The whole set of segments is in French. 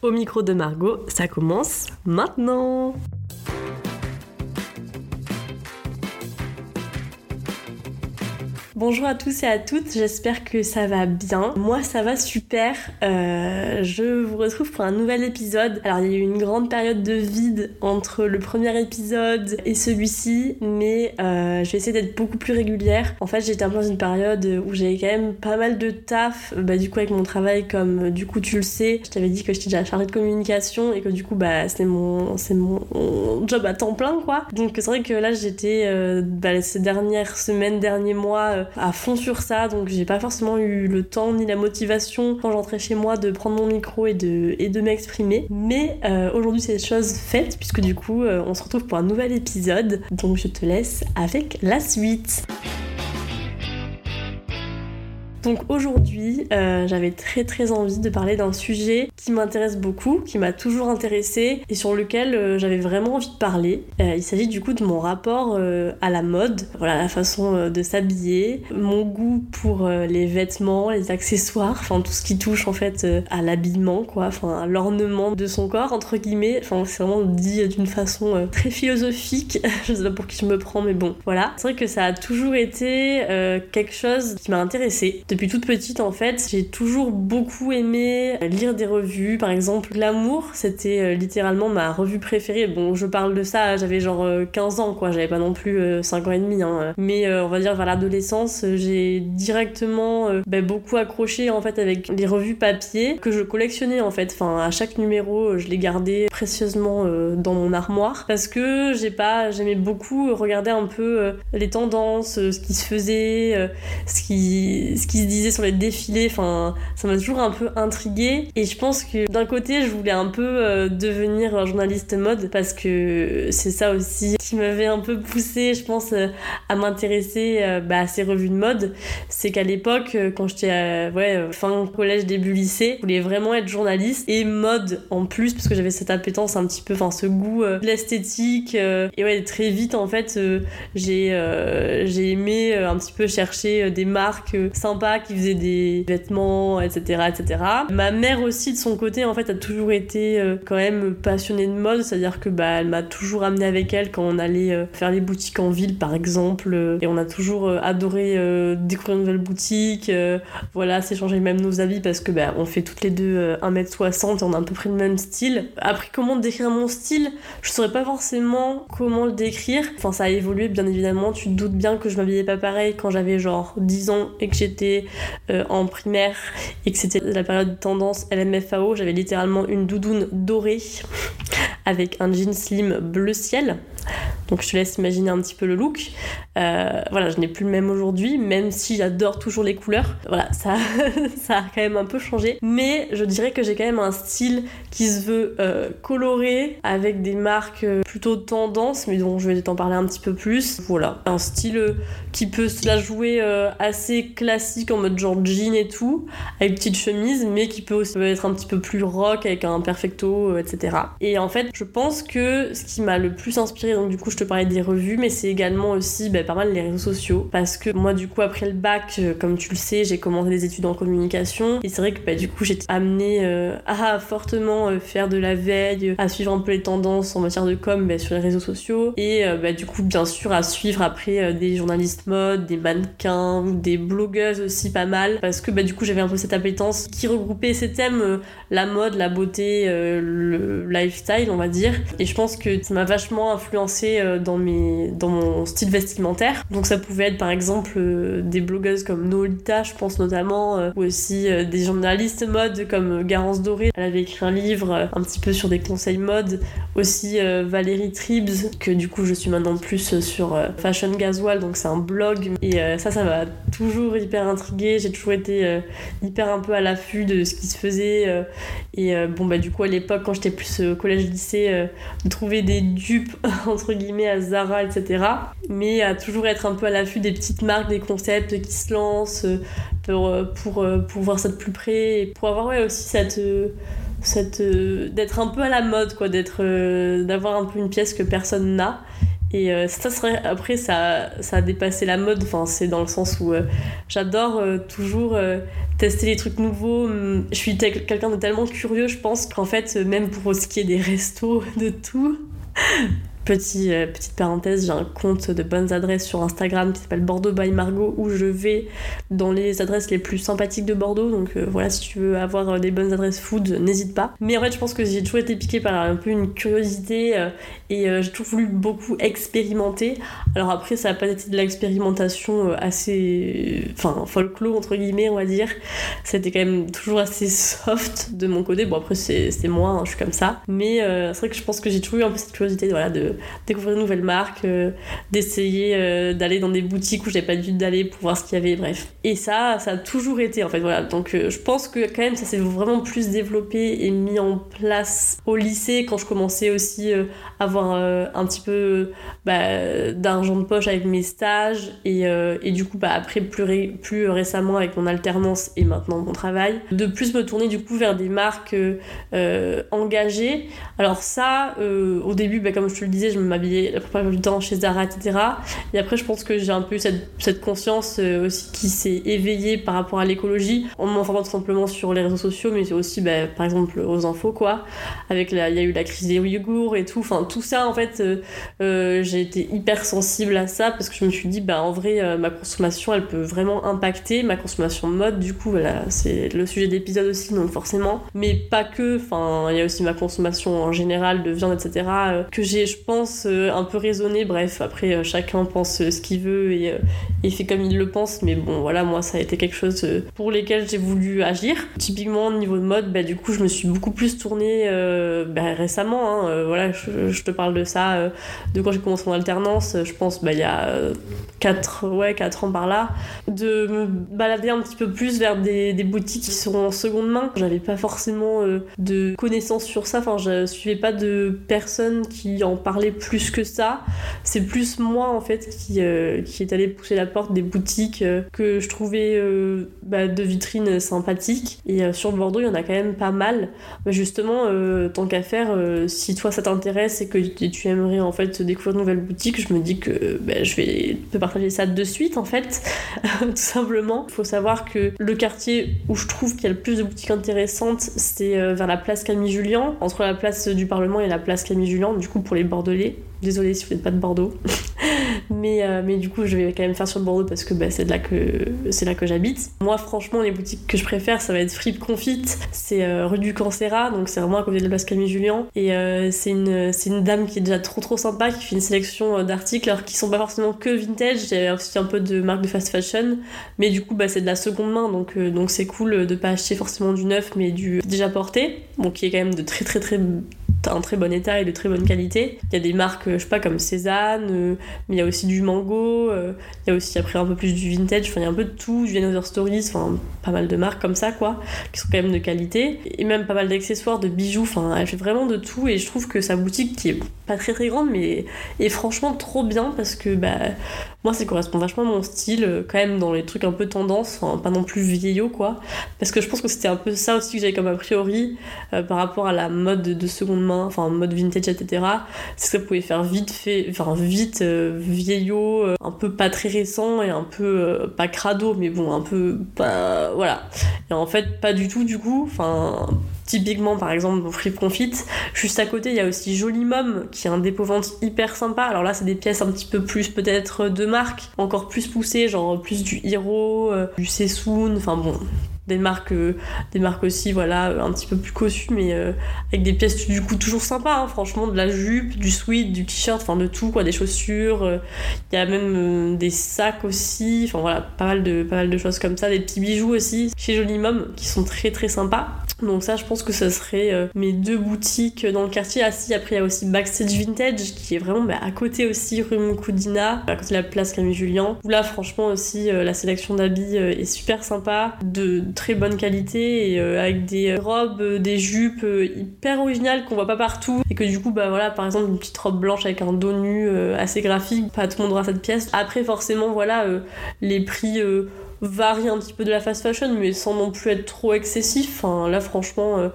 Au micro de Margot, ça commence maintenant Bonjour à tous et à toutes, j'espère que ça va bien. Moi ça va super. Euh, je vous retrouve pour un nouvel épisode. Alors il y a eu une grande période de vide entre le premier épisode et celui-ci, mais euh, je vais essayer d'être beaucoup plus régulière. En fait j'étais un peu dans une période où j'avais quand même pas mal de taf, bah, du coup avec mon travail comme du coup tu le sais, je t'avais dit que j'étais déjà chargée de communication et que du coup bah c'est mon, c'est mon, job à temps plein quoi. Donc c'est vrai que là j'étais euh, bah, ces dernières semaines, derniers mois à fond sur ça, donc j'ai pas forcément eu le temps ni la motivation quand j'entrais chez moi de prendre mon micro et de, et de m'exprimer. Mais euh, aujourd'hui c'est chose faite puisque du coup euh, on se retrouve pour un nouvel épisode, donc je te laisse avec la suite. Donc aujourd'hui, euh, j'avais très très envie de parler d'un sujet qui m'intéresse beaucoup, qui m'a toujours intéressé et sur lequel euh, j'avais vraiment envie de parler. Euh, il s'agit du coup de mon rapport à la mode, voilà la façon de s'habiller, mon goût pour les vêtements, les accessoires, enfin tout ce qui touche en fait à l'habillement quoi, enfin l'ornement de son corps entre guillemets. Enfin c'est vraiment dit d'une façon très philosophique. je sais pas pour qui je me prends mais bon voilà. C'est vrai que ça a toujours été quelque chose qui m'a intéressé depuis toute petite, en fait, j'ai toujours beaucoup aimé lire des revues. Par exemple, L'amour, c'était euh, littéralement ma revue préférée. Bon, je parle de ça, j'avais genre 15 euh, ans, quoi. J'avais pas non plus 5 euh, ans et demi. Hein. Mais on va dire vers l'adolescence, j'ai directement bah, beaucoup accroché en fait avec les revues papier que je collectionnais en fait. Enfin, à chaque numéro, je les gardais précieusement dans mon armoire parce que j'ai pas, j'aimais beaucoup regarder un peu les tendances, ce qui se faisait, ce qui, ce qui disait sur les défilés, ça m'a toujours un peu intriguée. Et je pense que d'un côté, je voulais un peu euh, devenir journaliste mode parce que c'est ça aussi qui m'avait un peu poussé, je pense, euh, à m'intéresser euh, bah, à ces revues de mode. C'est qu'à l'époque, quand j'étais ouais, fin collège, début lycée, je voulais vraiment être journaliste et mode en plus parce que j'avais cette appétence un petit peu, enfin, ce goût de l'esthétique. et ouais, très vite, en fait, j'ai j'ai aimé un petit peu chercher des marques sympas qui faisait des vêtements, etc., etc. Ma mère aussi, de son côté, en fait, a toujours été euh, quand même passionnée de mode, c'est-à-dire que bah, elle m'a toujours amené avec elle quand on allait euh, faire les boutiques en ville, par exemple, euh, et on a toujours adoré découvrir une nouvelle boutique, voilà, s'échanger même nos avis parce que bah, on fait toutes les deux 1m60 et on a à peu près le même style. Après, comment décrire mon style? Je saurais pas forcément comment le décrire. Enfin, ça a évolué, bien évidemment. Tu te doutes bien que je m'habillais pas pareil quand j'avais genre 10 ans et que j'étais euh, en primaire et que c'était la période tendance LMFAO, j'avais littéralement une doudoune dorée avec un jean slim bleu ciel. Donc je te laisse imaginer un petit peu le look. Euh, voilà, je n'ai plus le même aujourd'hui, même si j'adore toujours les couleurs. Voilà, ça, ça a quand même un peu changé. Mais je dirais que j'ai quand même un style qui se veut euh, coloré, avec des marques euh, plutôt tendance, mais dont je vais t'en parler un petit peu plus. Voilà, un style qui peut se la jouer assez classique en mode genre jean et tout, avec petite chemise, mais qui peut aussi être un petit peu plus rock avec un perfecto, etc. Et en fait, je pense que ce qui m'a le plus inspiré, donc du coup, je te parlais des revues, mais c'est également aussi bah, pas mal les réseaux sociaux. Parce que moi, du coup, après le bac, euh, comme tu le sais, j'ai commencé des études en communication. Et c'est vrai que bah, du coup, j'étais amenée euh, à fortement euh, faire de la veille, à suivre un peu les tendances en matière de com bah, sur les réseaux sociaux. Et bah, du coup, bien sûr, à suivre après des journalistes mode, des mannequins, des blogueuses aussi pas mal. Parce que du coup, j'avais un peu cette appétence qui regroupait ces thèmes, la mode, la beauté, le lifestyle, on va dire. Et je pense que ça m'a vachement influencé dans, mes, dans mon style vestimentaire. Donc ça pouvait être par exemple euh, des blogueuses comme Nolita, je pense notamment, euh, ou aussi euh, des journalistes mode comme Garance Doré. Elle avait écrit un livre un petit peu sur des conseils mode. Aussi Valérie Tribs, que du coup je suis maintenant plus sur Fashion Gasoil, donc c'est un blog. Et ça, ça m'a toujours hyper intriguée. J'ai toujours été hyper un peu à l'affût de ce qui se faisait. et bon, bah du coup à l'époque, quand j'étais plus au collège-lycée, de trouver des dupes entre guillemets à Zara, etc mais à toujours être un peu à l'affût des petites marques, des concepts qui se lancent euh, pour, euh, pour, euh, pour voir ça de plus près et pour avoir ouais, aussi cette. cette d'être un peu à la mode quoi d'être d'avoir un peu une pièce que personne n'a Et ça serait après ça, ça a dépassé la mode. Enfin, c'est dans le sens où j'adore toujours tester les trucs nouveaux. Hum, je suis quelqu'un de tellement curieux, je pense qu'en fait, même pour ce qui est des restos, de tout. Petit, petite parenthèse, j'ai un compte de bonnes adresses sur Instagram qui s'appelle Bordeaux by Margot où je vais dans les adresses les plus sympathiques de Bordeaux. Donc voilà, si tu veux avoir des bonnes adresses food, n'hésite pas. Mais en fait, je pense que j'ai toujours été piquée par un peu une curiosité et euh, j'ai toujours voulu beaucoup expérimenter. Alors après, ça n'a pas été de l'expérimentation euh, assez. Enfin, folklore, entre guillemets, on va dire. C'était quand même toujours assez soft de mon côté. Bon, après, c'est moi, hein, je suis comme ça. Mais euh, c'est vrai que je pense que j'ai toujours eu un peu cette curiosité voilà, de découvrir une nouvelle marque, d'essayer d'aller dans des boutiques où j'avais pas dû d'aller pour voir ce qu'il y avait, bref. Et ça, ça a toujours été, en fait, voilà. Donc je pense que quand même, ça s'est vraiment plus développé et mis en place au lycée quand je commençais aussi à avoir euh, un petit peu bah, d'argent de poche avec mes stages et, euh, du coup bah, après plus, récemment avec mon alternance et maintenant mon travail de plus me tourner du coup vers des marques euh, engagées alors ça au début bah, comme je te le disais je m'habillais la plupart du temps chez Zara etc et après je pense que j'ai un peu cette, cette conscience aussi qui s'est éveillée par rapport à l'écologie en m'informant tout simplement sur les réseaux sociaux mais aussi bah, par exemple aux infos quoi avec il y a eu la crise des Ouïghours et tout enfin tout ça, en fait, euh, euh, j'ai été hyper sensible à ça parce que je me suis dit, bah en vrai, euh, ma consommation, elle peut vraiment impacter ma consommation de mode. Du coup, voilà, c'est le sujet d'épisode aussi, donc forcément. Mais pas que, enfin, il y a aussi ma consommation en général de viande, etc. que j'ai, pense, un peu raisonné. Bref, après, chacun pense ce qu'il veut et, fait comme il le pense. Mais bon, voilà, moi, ça a été quelque chose pour lesquels j'ai voulu agir. Typiquement, au niveau de mode, bah, du coup, je me suis beaucoup plus tournée bah, récemment. Hein, voilà, je, te parle de ça euh, de quand j'ai commencé mon alternance, je pense bah, il y a 4, euh, ouais, 4 ans par là, de me balader un petit peu plus vers des, boutiques qui sont en seconde main. J'avais pas forcément euh, de connaissances sur ça, enfin je suivais pas de personnes qui en parlaient plus que ça. C'est plus moi en fait qui, qui est allé pousser la porte des boutiques que je trouvais bah, de vitrines sympathiques. Et sur Bordeaux, il y en a quand même pas mal. justement, tant qu'à faire, si toi ça t'intéresse et que tu aimerais en fait découvrir de nouvelles boutiques, je me dis que ben, je vais te partager ça de suite en fait, tout simplement. Il faut savoir que le quartier où je trouve qu'il y a le plus de boutiques intéressantes, c'est euh, vers la place Camille Julien, entre la place du Parlement et la place Camille Julien, du coup pour les Désolée si vous n'êtes pas de Bordeaux. mais, euh, mais du coup, je vais quand même faire sur Bordeaux parce que bah, c'est là que, c'est là que j'habite. Moi, franchement, les boutiques que je préfère, ça va être Fripe Confit. C'est euh, rue du Cancera, donc c'est vraiment à côté de la place Camille Julien. Et euh, c'est, une, une dame qui est déjà trop trop sympa, qui fait une sélection d'articles, alors qui sont pas forcément que vintage. Il aussi un peu de marque de fast fashion. Mais du coup, bah, c'est de la seconde main, donc, donc c'est cool de pas acheter forcément du neuf, mais du déjà porté. Bon, qui est quand même de très très très un très bon état et de très bonne qualité. Il y a des marques, je sais pas, comme Cézanne, euh, mais il y a aussi du Mango, euh, il y a aussi après un peu plus du vintage, enfin il y a un peu de tout, du Another Stories, enfin pas mal de marques comme ça quoi, qui sont quand même de qualité. Et même pas mal d'accessoires, de bijoux, enfin elle fait vraiment de tout et je trouve que sa boutique qui est pas très très grande mais est franchement trop bien parce que bah moi ça correspond vachement à mon style euh, quand même dans les trucs un peu tendance pas non plus vieillot quoi parce que je pense que c'était un peu ça aussi que j'avais comme a priori par rapport à la mode de seconde main enfin mode vintage, etc. C'est que ça pouvait faire vite fait, enfin vite euh, vieillot, euh, un peu pas très récent et un peu euh, pas crado, mais bon, un peu pas. Voilà. Et en fait, pas du tout du coup. Enfin, typiquement par exemple au Free Confit. Juste à côté, il y a aussi Joli Mom qui est un dépôt vente hyper sympa. Alors là, c'est des pièces un petit peu plus peut-être de marque, encore plus poussées, genre plus du Hero, du Sessoun, enfin bon, des marques euh, des marques aussi voilà un petit peu plus cossues mais euh, avec des pièces du coup toujours sympas hein, franchement de la jupe du sweat du t-shirt enfin de tout quoi des chaussures euh, il y a même des sacs aussi enfin voilà pas mal de pas mal de choses comme ça des petits bijoux aussi chez Jolie Mom qui sont très très sympas donc ça je pense que ça serait mes deux boutiques dans le quartier. Ah si après il y a aussi Backstage Vintage qui est vraiment bah, à côté aussi rue Moukoudina à côté de la place Camille Julien. Là franchement aussi la sélection d'habits est super sympa de très bonne qualité et euh, avec des robes, euh, des jupes euh, hyper originales qu'on voit pas partout. Et que du coup bah voilà par exemple une petite robe blanche avec un dos nu assez graphique, pas tout le monde aura cette pièce. Après forcément voilà les prix varie un petit peu de la fast fashion, mais sans non plus être trop excessif. Enfin, là, franchement, euh,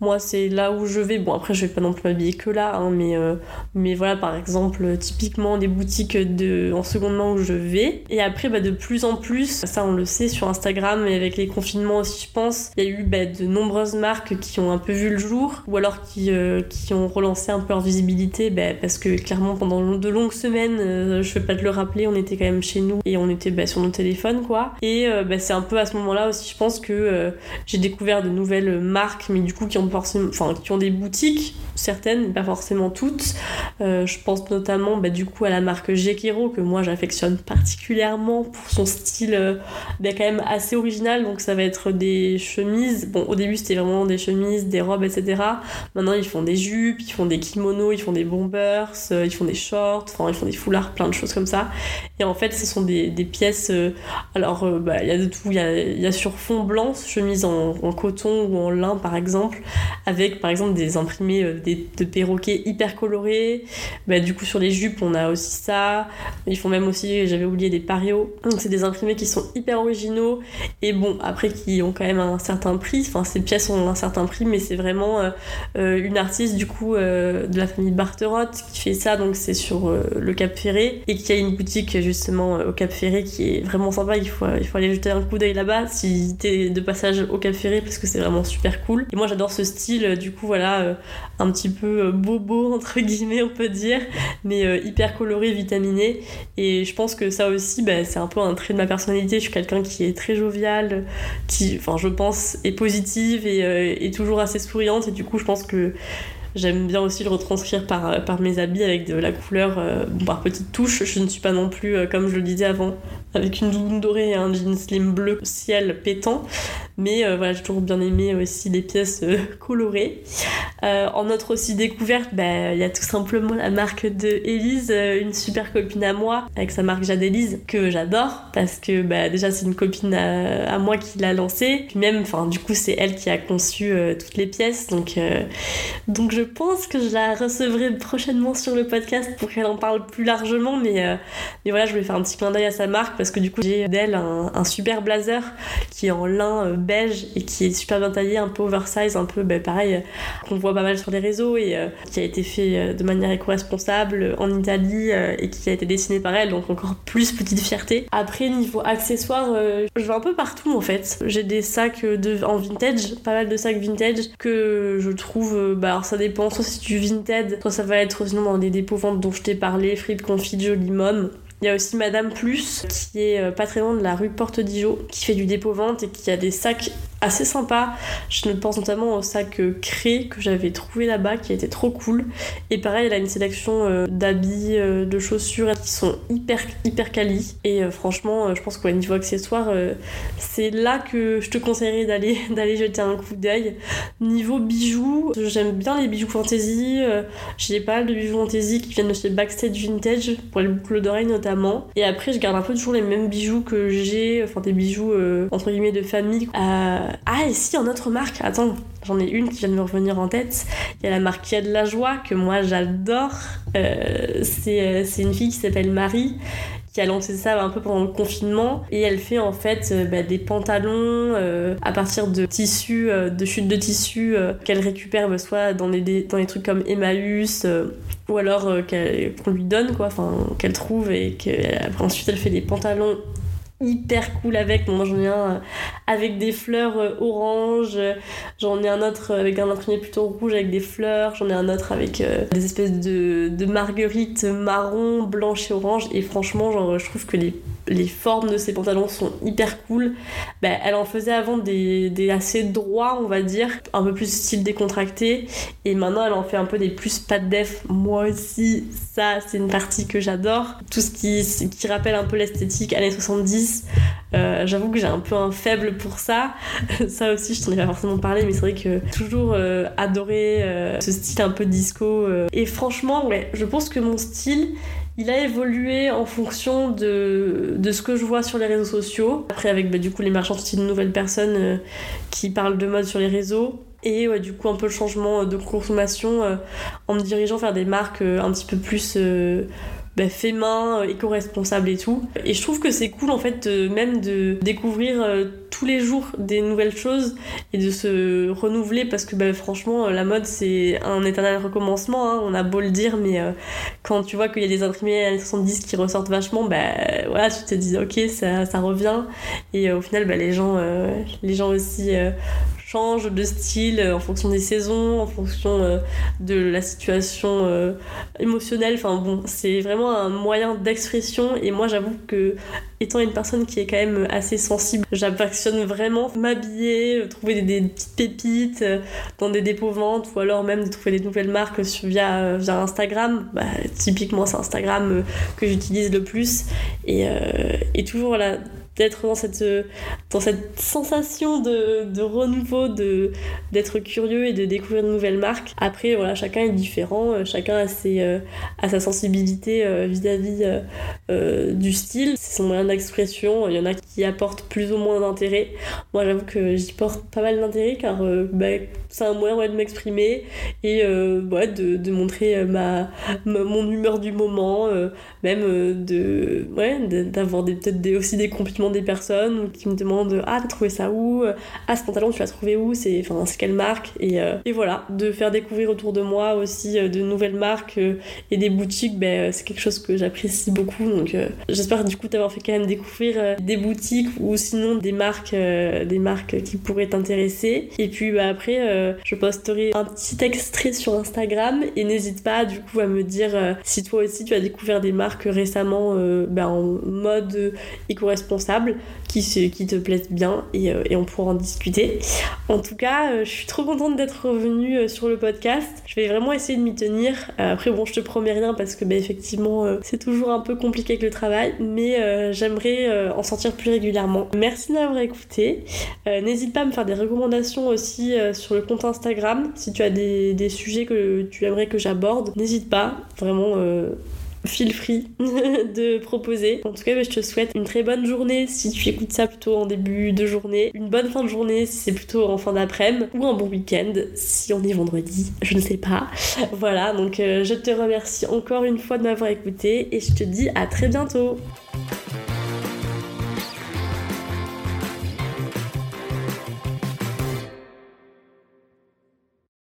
moi, c'est là où je vais. Bon, après, je vais pas non plus m'habiller que là, hein, mais, euh, mais voilà, par exemple, typiquement des boutiques de, en seconde main où je vais. Et après, bah, de plus en plus, ça, on le sait sur Instagram et avec les confinements aussi, je pense, il y a eu bah, de nombreuses marques qui ont un peu vu le jour, ou alors qui, euh, ont relancé un peu leur visibilité, bah, parce que clairement, pendant de longues semaines, je vais pas te le rappeler, on était quand même chez nous et on était sur nos téléphones, quoi. Euh, bah, c'est un peu à ce moment-là aussi, je pense que euh, j'ai découvert de nouvelles marques, mais du coup qui ont forcément, qui ont des boutiques, certaines, pas forcément toutes. Euh, je pense notamment bah, du coup à la marque Gekiro que moi j'affectionne particulièrement pour son style bah, quand même assez original. Donc ça va être des chemises. Bon, au début c'était vraiment des chemises, des robes, etc. Maintenant ils font des jupes, ils font des kimonos, ils font des bombers, ils font des shorts, enfin ils font des foulards, plein de choses comme ça. Et en fait ce sont des, des pièces. alors bah, il y a de tout. Il y a, sur fond blanc, chemise en, coton ou en lin par exemple, avec par exemple des imprimés euh, de perroquets hyper colorés. Bah, du coup, sur les jupes, on a aussi ça. Ils font même aussi, j'avais oublié, des parios. Donc, c'est des imprimés qui sont hyper originaux et bon, après, qui ont quand même un certain prix. Enfin, ces pièces ont un certain prix, mais c'est vraiment euh, euh, une artiste du coup de la famille Barterot qui fait ça. Donc, c'est sur le Cap Ferré et qui a une boutique justement au Cap Ferré qui est vraiment sympa. Il faut, il faut aller jeter un coup d'œil là-bas si t'es de passage au Cap Ferré parce que c'est vraiment super cool. Et moi j'adore ce style, euh, du coup voilà, euh, un petit peu euh, bobo entre guillemets on peut dire, mais hyper coloré, vitaminé. Et je pense que ça aussi bah, c'est un peu un trait de ma personnalité. Je suis quelqu'un qui est très jovial, qui, enfin je pense, est positive et, et toujours assez souriante. Et du coup je pense que J'aime bien aussi le retranscrire par, par mes habits avec de la couleur euh, par petites touches. Je ne suis pas non plus, euh, comme je le disais avant, avec une doudoune dorée et un jean slim bleu ciel pétant. Mais euh, voilà, j'ai toujours bien aimé aussi les pièces colorées. en autre aussi découverte, bah, il y a tout simplement la marque de Elise, une super copine à moi, avec sa marque Jade Elise, que j'adore parce que bah, déjà c'est une copine à, moi qui l'a lancée. Puis même, enfin du coup c'est elle qui a conçu toutes les pièces. Donc, donc je pense que je la recevrai prochainement sur le podcast pour qu'elle en parle plus largement. Mais, euh, mais voilà, je voulais faire un petit clin d'œil à sa marque que du coup, j'ai d'elle un, super blazer qui est en lin euh, beige et qui est super bien taillé, un peu oversize, un peu bah, pareil, euh, qu'on voit pas mal sur les réseaux et qui a été fait de manière éco-responsable en Italie et qui a été dessiné par elle, donc encore plus petite fierté. Après, niveau accessoires, je vais un peu partout en fait. J'ai des sacs en vintage, pas mal de sacs vintage que je trouve, bah alors ça dépend soit c'est du Vinted, soit ça va être sinon dans des dépôts ventes dont je t'ai parlé, frites, confit, joli mom. Il y a aussi Madame Plus, qui est euh, pas de la rue Porte d'Ijo, qui fait du dépôt-vente et qui a des sacs assez sympas. Je pense notamment au sac euh, Cré que j'avais trouvé là-bas, qui était trop cool. Et pareil, elle a une sélection euh, d'habits, de chaussures qui sont hyper, hyper quali. Et franchement, je pense qu'au niveau accessoires, c'est là que je te conseillerais d'aller, d'aller jeter un coup d'œil. Niveau bijoux, j'aime bien les bijoux fantasy. J'ai pas mal de bijoux fantasy qui viennent de chez Backstage Vintage, pour les boucles d'oreilles notamment et après, je garde un peu toujours les mêmes bijoux que j'ai, enfin des bijoux euh, entre guillemets de famille. Euh, ah, et si, en autre marque, attends, j'en ai une qui vient de me revenir en tête. Il y a la marque Qui a de la joie que moi j'adore. Euh, c'est une fille qui s'appelle Marie qui a lancé ça un peu pendant le confinement et elle fait en fait bah, des pantalons à partir de tissus, de chutes de tissus qu'elle récupère bah, soit dans des, dans trucs comme Emmaüs ou alors euh, qu'on lui donne quoi enfin qu'elle trouve et qu'ensuite elle fait des pantalons hyper cool avec. Moi j'en ai un euh, avec des fleurs euh, orange j'en ai un autre avec un imprimé plutôt rouge avec des fleurs. J'en ai un autre avec des espèces de, de marguerites marron blanche et orange et franchement genre je trouve que les les formes de ses pantalons sont hyper cool. Bah, elle en faisait avant des, assez droits, on va dire, un peu plus style décontracté. Et maintenant, elle en fait un peu des plus pas de def. Moi aussi, ça, c'est une partie que j'adore. Tout ce qui, rappelle un peu l'esthétique années 70. Euh, j'avoue que j'ai un peu un faible pour ça. ça aussi, je t'en ai pas forcément parlé, mais c'est vrai que toujours euh, adoré euh, ce style un peu disco. Et franchement, je pense que mon style, il a évolué en fonction de, de, ce que je vois sur les réseaux sociaux. Après, avec bah, du coup l'émergence aussi de nouvelles personnes euh, qui parlent de mode sur les réseaux. Et du coup, un peu le changement de consommation euh, en me dirigeant vers des marques euh, un petit peu plus bah, fait main, éco-responsable et tout. Et je trouve que c'est cool en fait même de découvrir tous les jours des nouvelles choses et de se renouveler parce que bah, franchement la mode c'est un éternel recommencement, hein. on a beau le dire mais quand tu vois qu'il y a des imprimés années 70 qui ressortent vachement, bah voilà tu te dis ok ça, ça revient et au final bah, les gens les gens aussi change de style euh, en fonction des saisons, en fonction euh, de la situation euh, émotionnelle. Enfin bon, c'est vraiment un moyen d'expression et moi j'avoue que étant une personne qui est quand même assez sensible, j'affectionne vraiment m'habiller, trouver des, petites pépites dans des dépôts ventes ou alors même de trouver des nouvelles marques via, Instagram. Bah, typiquement c'est Instagram que j'utilise le plus et toujours là d'être dans cette, dans cette sensation de, de renouveau, de, d'être curieux et de découvrir de nouvelles marques. Après, voilà, chacun est différent, euh, chacun a, ses, euh, sa sensibilité euh, vis-à-vis du style, c'est son moyen d'expression. Il y en a qui apportent plus ou moins d'intérêt. Moi, j'avoue que j'y porte pas mal d'intérêt car bah, c'est un moyen de m'exprimer et de, de, montrer ma, mon humeur du moment, même de, ouais, d'avoir peut-être aussi des compliments des personnes qui me demandent Ah, t'as trouvé ça où? Ah, ce pantalon, tu l'as trouvé où? C'est enfin, quelle marque? Et, euh, et, voilà, de faire découvrir autour de moi aussi euh, de nouvelles marques euh, et des boutiques, ben, c'est quelque chose que j'apprécie beaucoup. Donc, j'espère du coup t'avoir fait quand même découvrir des boutiques ou sinon des marques, des marques qui pourraient t'intéresser. Et puis bah, après, je posterai un petit extrait sur Instagram et n'hésite pas du coup à me dire si toi aussi tu as découvert des marques récemment ben, en mode éco-responsable qui, te plaisent bien euh, et, on pourra en discuter. En tout cas, euh, je suis trop contente d'être revenue euh, sur le podcast. Je vais vraiment essayer de m'y tenir. après, bon, je te promets rien parce que, bah, effectivement, c'est toujours un peu compliqué avec le travail, mais j'aimerais en sortir plus régulièrement. Merci d'avoir écouté. N'hésite pas à me faire des recommandations aussi sur le compte Instagram si tu as des sujets que tu aimerais que j'aborde. N'hésite pas, vraiment feel free de proposer. En tout cas, bah, je te souhaite une très bonne journée si tu écoutes ça plutôt en début de journée, une bonne fin de journée si c'est plutôt en fin d'après-midi, ou un bon week-end si on est vendredi, je ne sais pas. Voilà, donc euh, je te remercie encore une fois de m'avoir écouté et je te dis à très bientôt.